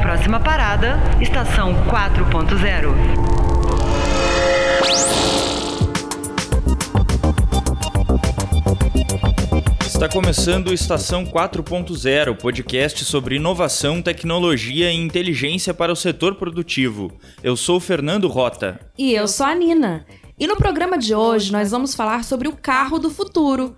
Próxima parada, estação 4.0. Está começando o Estação 4.0, podcast sobre inovação, tecnologia e inteligência para o setor produtivo. Eu sou Fernando Rota. E eu sou a Nina. E no programa de hoje nós vamos falar sobre o carro do futuro.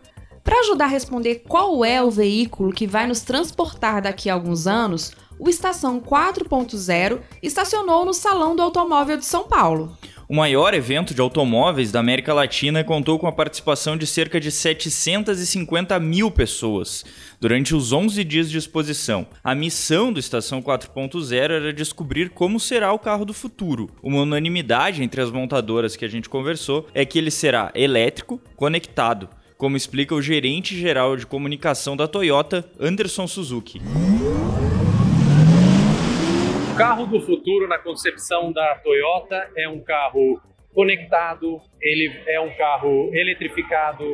Para ajudar a responder qual é o veículo que vai nos transportar daqui a alguns anos, o Estação 4.0 estacionou no Salão do Automóvel de São Paulo. O maior evento de automóveis da América Latina contou com a participação de cerca de 750 mil pessoas durante os 11 dias de exposição. A missão do Estação 4.0 era descobrir como será o carro do futuro. Uma unanimidade entre as montadoras que a gente conversou é que ele será elétrico, conectado, como explica o gerente geral de comunicação da Toyota, Anderson Suzuki carro do futuro na concepção da Toyota é um carro conectado, ele é um carro eletrificado,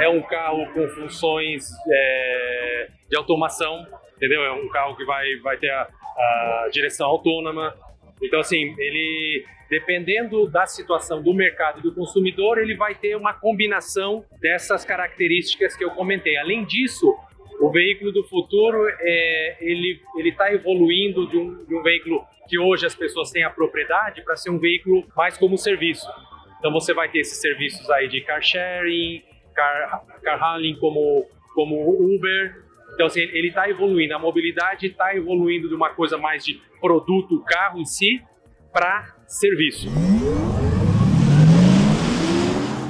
é um carro com funções é, de automação, entendeu? É um carro que vai, vai ter a, a direção autônoma. Então, assim, ele dependendo da situação do mercado e do consumidor, ele vai ter uma combinação dessas características que eu comentei. Além disso, o veículo do futuro é, ele está evoluindo de um, de um veículo que hoje as pessoas têm a propriedade para ser um veículo mais como serviço. Então você vai ter esses serviços aí de car sharing, car, car hauling como como Uber. Então assim, ele está evoluindo, a mobilidade está evoluindo de uma coisa mais de produto, carro em si, para serviço.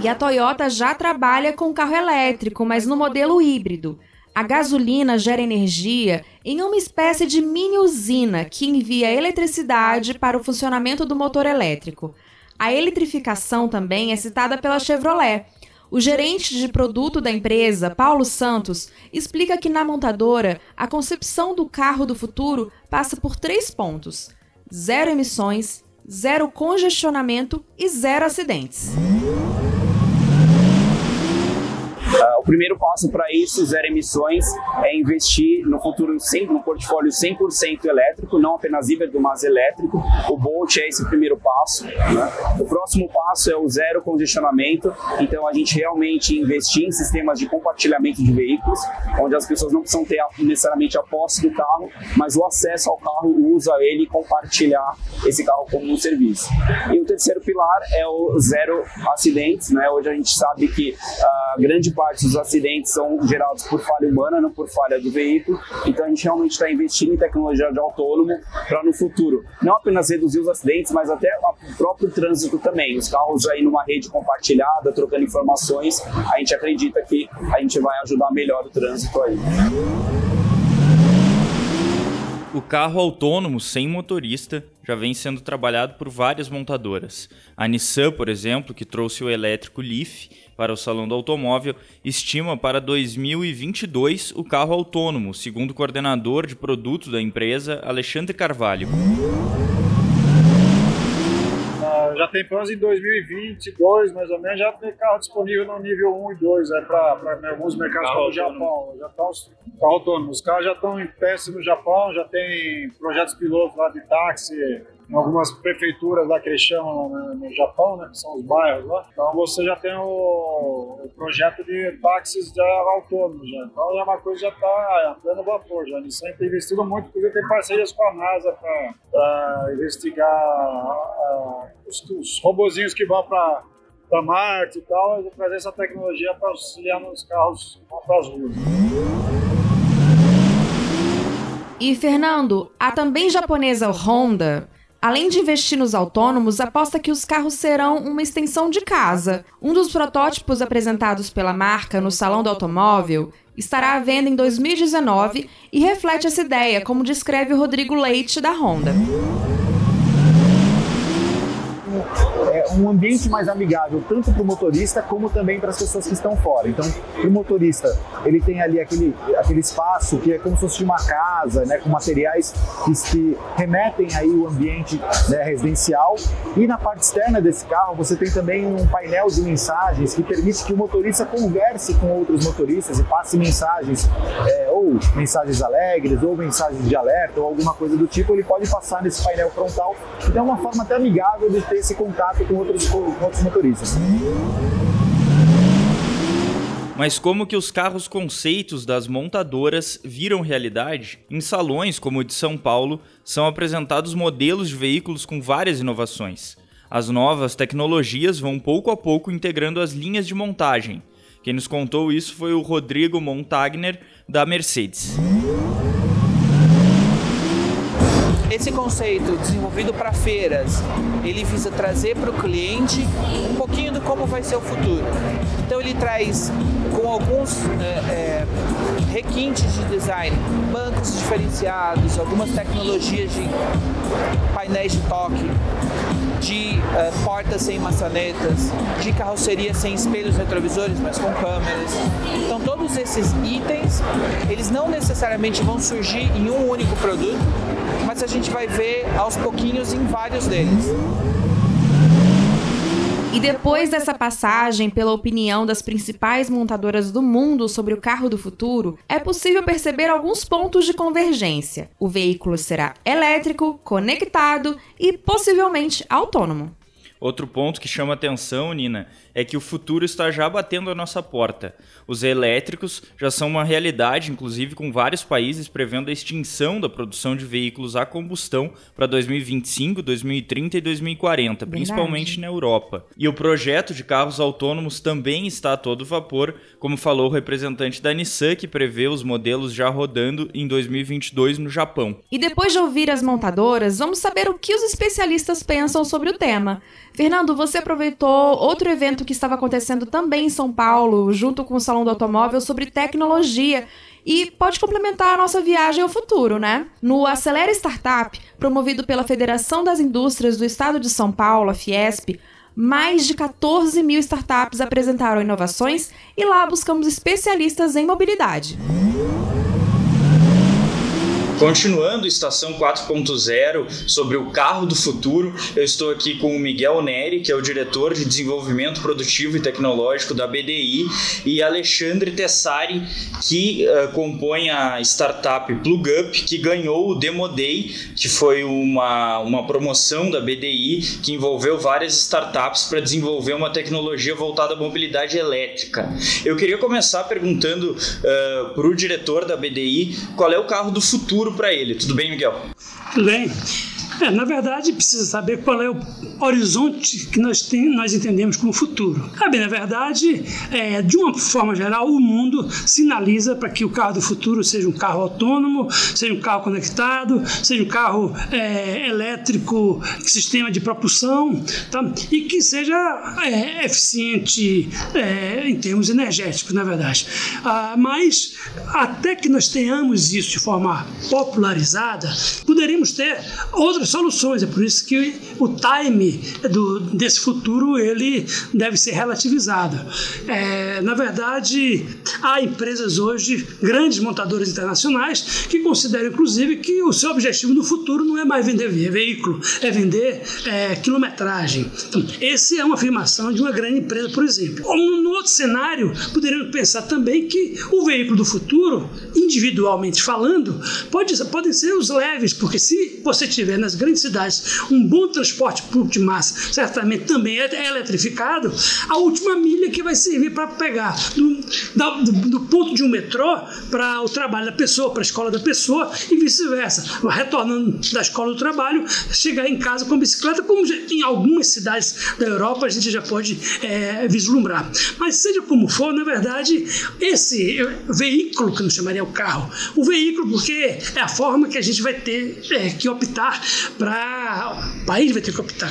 E a Toyota já trabalha com carro elétrico, mas no modelo híbrido. A gasolina gera energia em uma espécie de mini usina que envia eletricidade para o funcionamento do motor elétrico. A eletrificação também é citada pela Chevrolet. O gerente de produto da empresa, Paulo Santos, explica que na montadora a concepção do carro do futuro passa por três pontos: zero emissões, zero congestionamento e zero acidentes. Uh, o primeiro passo para isso, zero emissões, é investir no futuro no portfólio 100% elétrico, não apenas híbrido, mas elétrico. O Bolt é esse primeiro passo. Né? O próximo passo é o zero congestionamento, então a gente realmente investir em sistemas de compartilhamento de veículos, onde as pessoas não precisam ter necessariamente a posse do carro, mas o acesso ao carro, usa ele e compartilhar esse carro como um serviço. E o terceiro pilar é o zero acidentes, né? Hoje a gente sabe que a uh, grande parte dos acidentes são gerados por falha humana, não por falha do veículo. Então a gente realmente está investindo em tecnologia de autônomo para no futuro não apenas reduzir os acidentes, mas até o próprio trânsito também. Os carros aí numa rede compartilhada, trocando informações, a gente acredita que a gente vai ajudar melhor o trânsito aí. O carro autônomo sem motorista já vem sendo trabalhado por várias montadoras. A Nissan, por exemplo, que trouxe o elétrico Leaf para o Salão do Automóvel, estima para 2022 o carro autônomo, segundo o coordenador de produtos da empresa, Alexandre Carvalho já tem planos em 2022, mais ou menos, já tem carro disponível no nível 1 e 2, é para alguns mercados como o Japão. Já estão carro autônomo. Os carros já estão em teste no Japão, já tem projetos pilotos lá de táxi, em algumas prefeituras lá que eles chamam no, Japão, né, que são os bairros lá. Então você já tem o, o projeto de táxis já autônomos já. Então é uma coisa já está a pleno vapor já. Eles sempre investido muito, porque tem parcerias com a NASA para investigar os, os robozinhos que vão para para Marte e tal, e trazer essa tecnologia para auxiliar nos carros para as ruas. E Fernando, a também japonesa Honda Além de investir nos autônomos, aposta que os carros serão uma extensão de casa. Um dos protótipos apresentados pela marca no Salão do Automóvel estará à venda em 2019 e reflete essa ideia, como descreve o Rodrigo Leite da Honda é um ambiente mais amigável tanto para o motorista como também para as pessoas que estão fora. Então, o motorista, ele tem ali aquele, aquele espaço que é como se fosse uma casa, né, com materiais que, que remetem aí o ambiente né, residencial. E na parte externa desse carro, você tem também um painel de mensagens que permite que o motorista converse com outros motoristas e passe mensagens, é, ou mensagens alegres, ou mensagens de alerta, ou alguma coisa do tipo. Ele pode passar nesse painel frontal. Então, é uma forma até amigável de ter esse contato com outros, com outros motoristas. Mas como que os carros conceitos das montadoras viram realidade? Em salões como o de São Paulo, são apresentados modelos de veículos com várias inovações. As novas tecnologias vão pouco a pouco integrando as linhas de montagem. Quem nos contou isso foi o Rodrigo Montagner, da Mercedes. Esse conceito desenvolvido para feiras, ele visa trazer para o cliente um pouquinho do como vai ser o futuro. Então ele traz com alguns é, é, requintes de design, bancos diferenciados, algumas tecnologias de painéis de toque, de uh, portas sem maçanetas, de carroceria sem espelhos retrovisores, mas com câmeras. Então todos esses itens, eles não necessariamente vão surgir em um único produto, mas a gente vai ver aos pouquinhos em vários deles. E depois dessa passagem pela opinião das principais montadoras do mundo sobre o carro do futuro, é possível perceber alguns pontos de convergência. O veículo será elétrico, conectado e possivelmente autônomo. Outro ponto que chama atenção, Nina, é que o futuro está já batendo a nossa porta. Os elétricos já são uma realidade, inclusive com vários países prevendo a extinção da produção de veículos a combustão para 2025, 2030 e 2040, Verdade. principalmente na Europa. E o projeto de carros autônomos também está a todo vapor, como falou o representante da Nissan, que prevê os modelos já rodando em 2022 no Japão. E depois de ouvir as montadoras, vamos saber o que os especialistas pensam sobre o tema. Fernando, você aproveitou outro evento que estava acontecendo também em São Paulo, junto com o Salão do Automóvel, sobre tecnologia. E pode complementar a nossa viagem ao futuro, né? No Acelera Startup, promovido pela Federação das Indústrias do Estado de São Paulo, a Fiesp, mais de 14 mil startups apresentaram inovações e lá buscamos especialistas em mobilidade. Continuando Estação 4.0 sobre o carro do futuro, eu estou aqui com o Miguel Neri, que é o diretor de desenvolvimento produtivo e tecnológico da BDI, e Alexandre Tessari, que uh, compõe a startup PlugUp, que ganhou o Demo Day, que foi uma, uma promoção da BDI que envolveu várias startups para desenvolver uma tecnologia voltada à mobilidade elétrica. Eu queria começar perguntando uh, para o diretor da BDI qual é o carro do futuro futuro para ele. Tudo bem, Miguel? Tudo bem. É, na verdade, precisa saber qual é o horizonte que nós, tem, nós entendemos como futuro. Bem, na verdade, é, de uma forma geral, o mundo sinaliza para que o carro do futuro seja um carro autônomo, seja um carro conectado, seja um carro é, elétrico, sistema de propulsão, tá? e que seja é, eficiente é, em termos energéticos, na verdade. Ah, mas até que nós tenhamos isso de forma popularizada, poderíamos ter outras soluções. É por isso que o time do, desse futuro ele deve ser relativizado. É, na verdade, há empresas hoje, grandes montadoras internacionais, que consideram inclusive que o seu objetivo no futuro não é mais vender veículo, é vender é, quilometragem. Então, essa é uma afirmação de uma grande empresa, por exemplo. Ou, no outro cenário, poderíamos pensar também que o veículo do futuro, individualmente falando, pode, podem ser os leves, porque se você tiver nas grandes cidades um bom transporte público de massa, certamente também é eletrificado, a última milha que vai servir para pegar do, do, do, ponto de um metrô para o trabalho da pessoa, para a escola da pessoa e vice-versa. Retornando da escola do trabalho, chegar em casa com bicicleta, como em algumas cidades da Europa a gente já pode é, vislumbrar. Mas seja como for, na verdade, esse veículo, que não chamaria o carro, o veículo, porque é a forma que a gente vai ter é, que optar para. O país vai ter que optar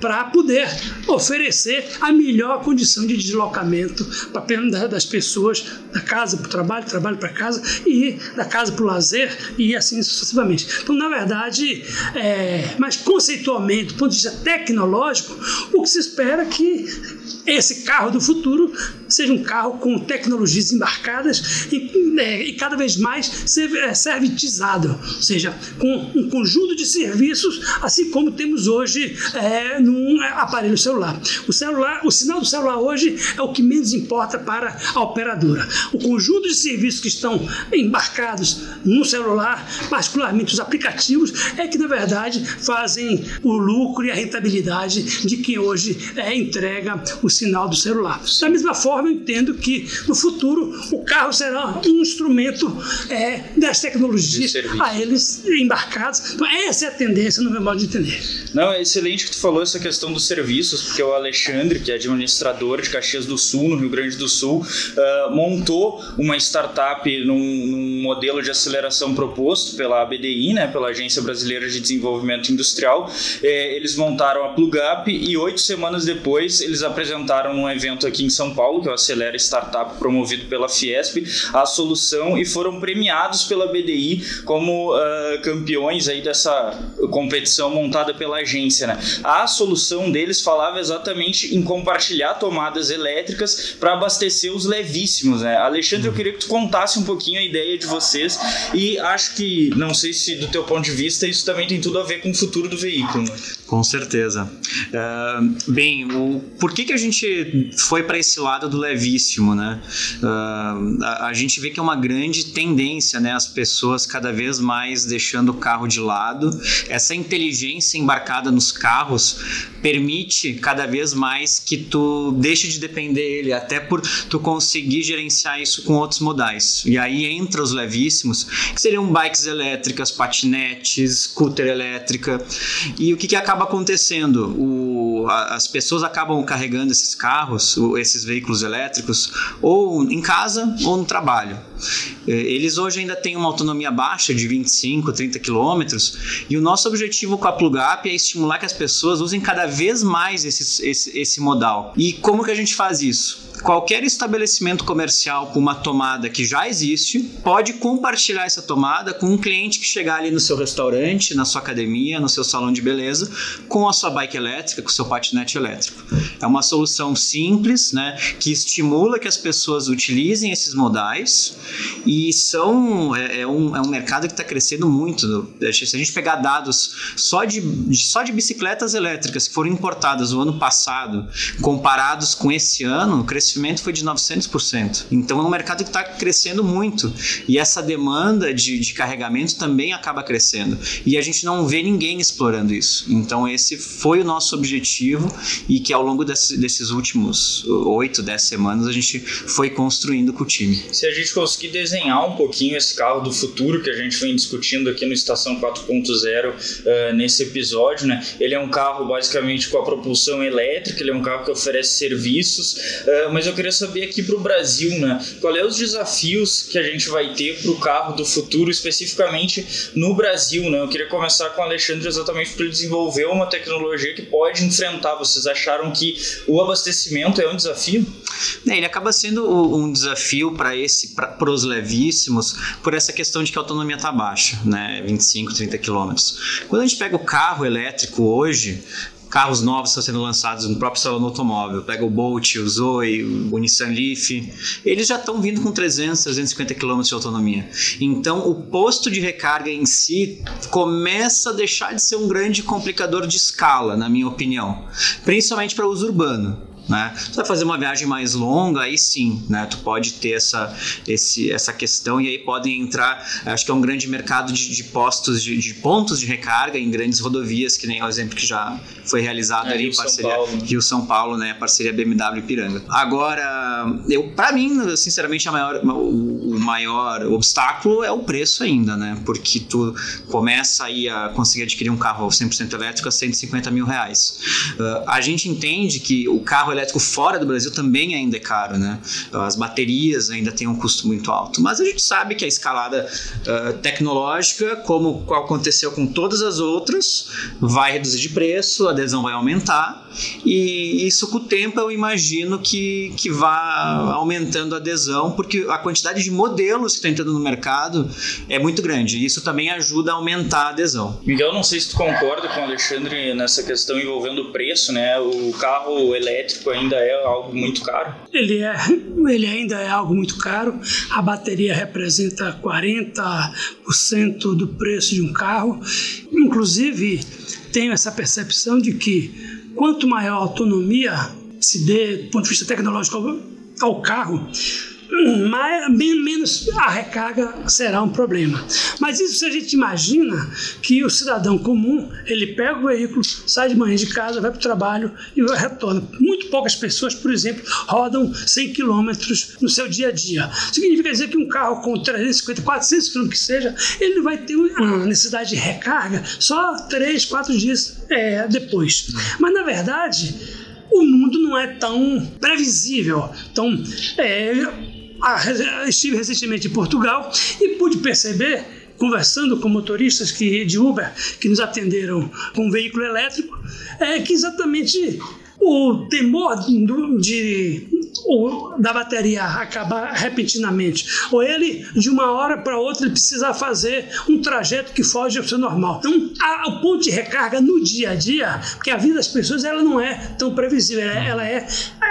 para poder oferecer a melhor condição de deslocamento para das pessoas da casa para o trabalho, trabalho para casa e da casa para o lazer e assim sucessivamente. Então, na verdade, é, mas conceitualmente, do ponto de vista tecnológico, o que se espera é que esse carro do futuro seja um carro com tecnologias embarcadas e, é, e cada vez mais é, servitizado, ou seja, com um conjunto de serviços, assim como temos hoje é, num aparelho celular. O celular, o sinal do celular hoje é o que menos importa para a operadora. O conjunto de serviços que estão embarcados no celular, particularmente os aplicativos, é que na verdade fazem o lucro e a rentabilidade de quem hoje é, entrega o sinal do celular. Da mesma forma, eu entendo que no futuro o carro será um instrumento é, das tecnologias a eles embarcados. Então, essa é a tendência no meu modo de entender. Não, é excelente que tu falou essa questão dos serviços, porque o Alexandre, que é administrador de Caxias do Sul, no Rio Grande do Sul, uh, montou uma startup num, num, modelo de aceleração proposto pela ABDI, né, pela Agência Brasileira de Desenvolvimento Industrial. É, eles montaram a PlugUp e oito semanas depois eles apresentaram num evento aqui em São Paulo, que é o Acelera Startup, promovido pela Fiesp, a solução e foram premiados pela BDI como uh, campeões aí dessa competição montada pela agência. Né? A solução deles falava exatamente em compartilhar tomadas elétricas para abastecer os levíssimos. Né? Alexandre, eu queria que tu contasse um pouquinho a ideia de vocês e acho que, não sei se do teu ponto de vista, isso também tem tudo a ver com o futuro do veículo. Com certeza. Uh, bem, o, por que, que a gente foi para esse lado do levíssimo, né? Uh, a, a, gente vê que é uma grande tendência, né? As pessoas cada vez mais deixando o carro de lado. Essa inteligência embarcada nos carros permite cada vez mais que tu deixe de depender dele, até por tu conseguir gerenciar isso com outros modais. E aí entra os levíssimos, que seriam bikes elétricas, patinetes, scooter elétrica. E o que, que acaba acontecendo? O, as pessoas acabam carregando esses carros, esses veículos elétricos, ou em casa ou no trabalho. É, eles hoje ainda têm uma autonomia baixa de 25, 30 quilômetros, e o nosso objetivo com a PlugUp é estimular que as pessoas usem cada vez mais esse, esse, esse modal. E como que a gente faz isso? qualquer estabelecimento comercial com uma tomada que já existe pode compartilhar essa tomada com um cliente que chegar ali no seu restaurante, na sua academia, no seu salão de beleza, com a sua bike elétrica, com o seu patinete elétrico. É uma solução simples, né, que estimula que as pessoas utilizem esses modais e são é, é um, é um mercado que está crescendo muito. Se a gente pegar dados só de, só de bicicletas elétricas que foram importadas no ano passado, comparados com esse ano, o crescimento foi de 900%. Então é um mercado que está crescendo muito e essa demanda de, de carregamento também acaba crescendo e a gente não vê ninguém explorando isso. Então esse foi o nosso objetivo e que ao longo desse, desses últimos 8, 10 semanas a gente foi construindo com o time. Se a gente conseguir desenhar um pouquinho esse carro do futuro que a gente vem discutindo aqui no Estação 4.0 uh, nesse episódio, né? Ele é um carro basicamente com a propulsão elétrica, ele é um carro que oferece serviços, uh, mas eu queria saber aqui para o Brasil, né? Qual é os desafios que a gente vai ter para o carro do futuro, especificamente no Brasil, né? Eu queria começar com o Alexandre exatamente para ele desenvolver uma tecnologia que pode enfrentar. Vocês acharam que o abastecimento é um desafio? É, ele acaba sendo um desafio para esse para os levíssimos por essa questão de que a autonomia está baixa, né? 25, 30 quilômetros. Quando a gente pega o carro elétrico hoje, carros novos estão sendo lançados no próprio salão do automóvel. Pega o Bolt, o Zoe, o Nissan Leaf. Eles já estão vindo com 300, 350 km de autonomia. Então, o posto de recarga em si começa a deixar de ser um grande complicador de escala, na minha opinião. Principalmente para uso urbano né? Tu vai fazer uma viagem mais longa, aí sim, né? Tu pode ter essa, esse, essa questão e aí podem entrar, acho que é um grande mercado de, de postos, de, de, pontos de recarga em grandes rodovias, que nem o exemplo que já foi realizado é, ali, Rio parceria São Paulo. Rio São Paulo, né? Parceria BMW Piranga. Agora, eu, para mim, sinceramente, a maior, o, o maior obstáculo é o preço ainda, né? Porque tu começa aí a conseguir adquirir um carro 100% elétrico a 150 mil reais. Uh, a gente entende que o carro elétrico fora do Brasil também ainda é caro, né? As baterias ainda têm um custo muito alto. Mas a gente sabe que a escalada uh, tecnológica, como aconteceu com todas as outras, vai reduzir de preço, a adesão vai aumentar. E isso com o tempo eu imagino que, que vá aumentando a adesão, porque a quantidade de modelos que está entrando no mercado é muito grande. E isso também ajuda a aumentar a adesão. Miguel, não sei se tu concorda com o Alexandre nessa questão envolvendo o preço, né? O carro elétrico ainda é algo muito caro. Ele, é, ele ainda é algo muito caro. A bateria representa 40% do preço de um carro. Inclusive, tenho essa percepção de que quanto maior autonomia se dê do ponto de vista tecnológico ao carro, mais, menos a recarga será um problema. Mas isso se a gente imagina que o cidadão comum, ele pega o veículo, sai de manhã de casa, vai para o trabalho e retorna. Muito poucas pessoas, por exemplo, rodam 100 km no seu dia a dia. Significa dizer que um carro com 350, 400 km que seja, ele vai ter uma necessidade de recarga só 3, 4 dias é, depois. Mas na verdade, o mundo não é tão previsível. Então, é, estive recentemente em Portugal e pude perceber conversando com motoristas que, de Uber que nos atenderam com um veículo elétrico, é que exatamente o temor de, de ou da bateria acabar repentinamente, ou ele de uma hora para outra ele precisa fazer um trajeto que foge ao seu normal. Então, a, o ponto de recarga no dia a dia, porque a vida das pessoas ela não é tão previsível, ela é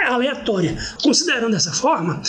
aleatória. Considerando dessa forma,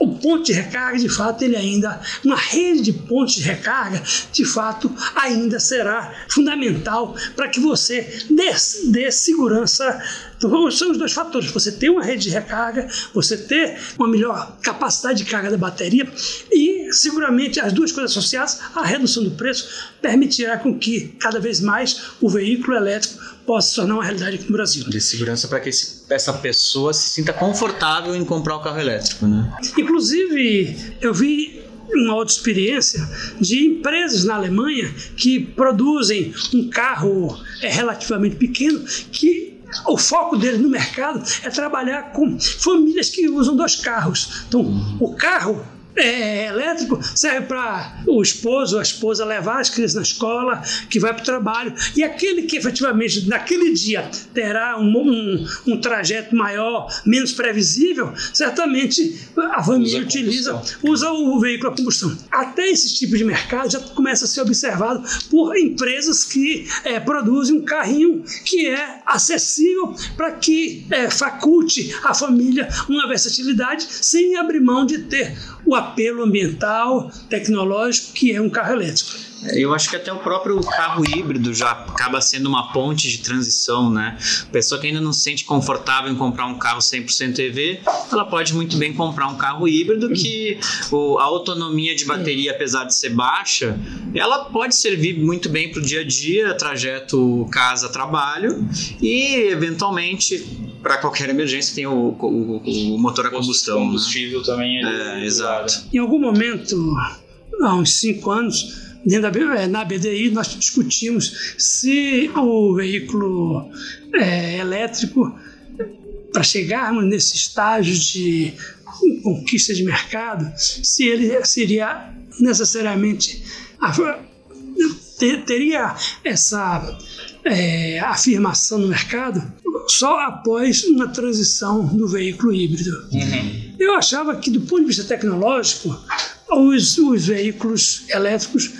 o ponto de recarga, de fato, ele ainda, uma rede de pontos de recarga, de fato, ainda será fundamental para que você dê, dê segurança. Então, são os dois fatores: você ter uma rede de recarga, você ter uma melhor capacidade de carga da bateria e, seguramente, as duas coisas associadas, a redução do preço permitirá com que cada vez mais o veículo elétrico possa se tornar uma realidade aqui no Brasil. De segurança para que esse, essa pessoa se sinta confortável em comprar o carro elétrico, né? Inclusive, eu vi uma outra experiência de empresas na Alemanha que produzem um carro é, relativamente pequeno que o foco dele no mercado é trabalhar com famílias que usam dois carros. Então, o carro é, elétrico serve para o esposo ou a esposa levar as crianças na escola, que vai para o trabalho. E aquele que efetivamente naquele dia terá um, um, um trajeto maior, menos previsível, certamente a família usa utiliza, usa o veículo a combustão. Até esse tipo de mercado já começa a ser observado por empresas que é, produzem um carrinho que é acessível para que é, faculte a família uma versatilidade sem abrir mão de ter o apelo ambiental, tecnológico, que é um carro elétrico. Eu acho que até o próprio carro híbrido já acaba sendo uma ponte de transição, né? Pessoa que ainda não se sente confortável em comprar um carro 100% EV, ela pode muito bem comprar um carro híbrido que a autonomia de bateria, apesar de ser baixa, ela pode servir muito bem para o dia a dia, trajeto casa-trabalho e, eventualmente, para qualquer emergência tem o, o, o motor a combustão. O né? combustível né? também é, é exato. Em algum momento, há uns cinco anos, dentro da, é, na BDI, nós discutimos se o veículo é, elétrico, para chegarmos nesse estágio de conquista de mercado, se ele seria necessariamente teria essa é, afirmação no mercado só após uma transição do veículo híbrido. Uhum. Eu achava que, do ponto de vista tecnológico, os, os veículos elétricos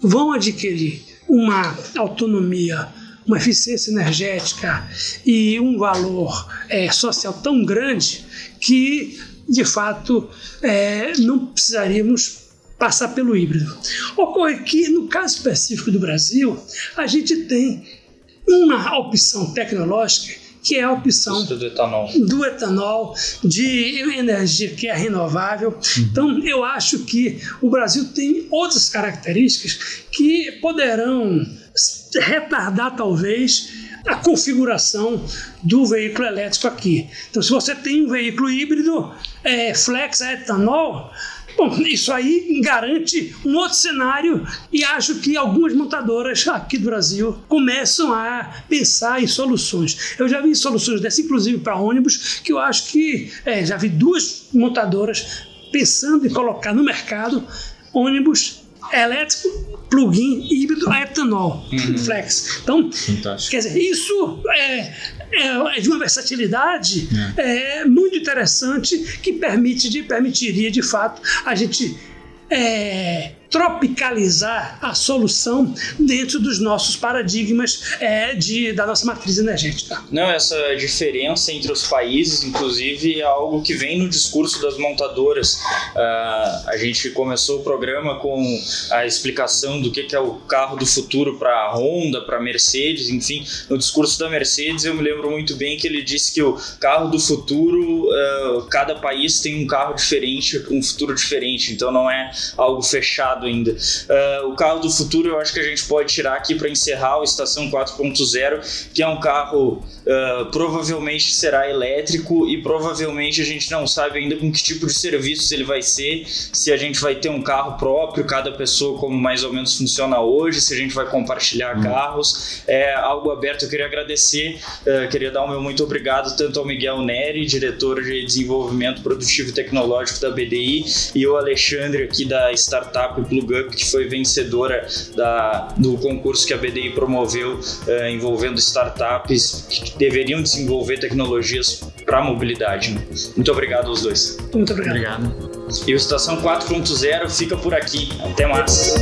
vão adquirir uma autonomia, uma eficiência energética e um valor é, social tão grande que, de fato, é, não precisaríamos passar pelo híbrido. Ocorre que, no caso específico do Brasil, a gente tem uma opção tecnológica que é a opção do etanol. do etanol, de energia que é renovável. Uhum. Então, eu acho que o Brasil tem outras características que poderão retardar, talvez, a configuração do veículo elétrico aqui. Então, se você tem um veículo híbrido é, flex a etanol, Bom, isso aí garante um outro cenário e acho que algumas montadoras aqui do Brasil começam a pensar em soluções. Eu já vi soluções dessas, inclusive para ônibus, que eu acho que é, já vi duas montadoras pensando em colocar no mercado ônibus elétrico, plug-in, híbrido a etanol, uhum. flex. Então, Fantástico. quer dizer, isso é, é, é de uma versatilidade é. é. muito interessante que permite, de, permitiria de fato a gente é, tropicalizar a solução dentro dos nossos paradigmas é, de, da nossa matriz energética. Não, essa diferença entre os países, inclusive, é algo que vem no discurso das montadoras. Uh, a gente começou o programa com a explicação do que, que é o carro do futuro para a Honda, para a Mercedes, enfim, no discurso da Mercedes eu me lembro muito bem que ele disse que o carro do futuro, uh, cada país tem um carro diferente, um futuro diferente, então não é algo fechado ainda. Uh, o carro do futuro eu acho que a gente pode tirar aqui para encerrar o Estação 4.0, que é um carro uh, provavelmente será elétrico e provavelmente a gente não sabe ainda com que tipo de serviços ele vai ser, se a gente vai ter um carro próprio, cada pessoa como mais ou menos funciona hoje, se a gente vai compartilhar hum. carros, é algo aberto. Eu queria agradecer, uh, queria dar o meu muito obrigado tanto ao Miguel Neri, diretor de desenvolvimento produtivo e tecnológico da BDI, e o Alexandre aqui da startup PlugUp, que foi vencedora da, do concurso que a BDI promoveu uh, envolvendo startups que deveriam desenvolver tecnologias para mobilidade. Né? Muito obrigado aos dois. Muito obrigado. obrigado. E o Estação 4.0 fica por aqui. Até mais.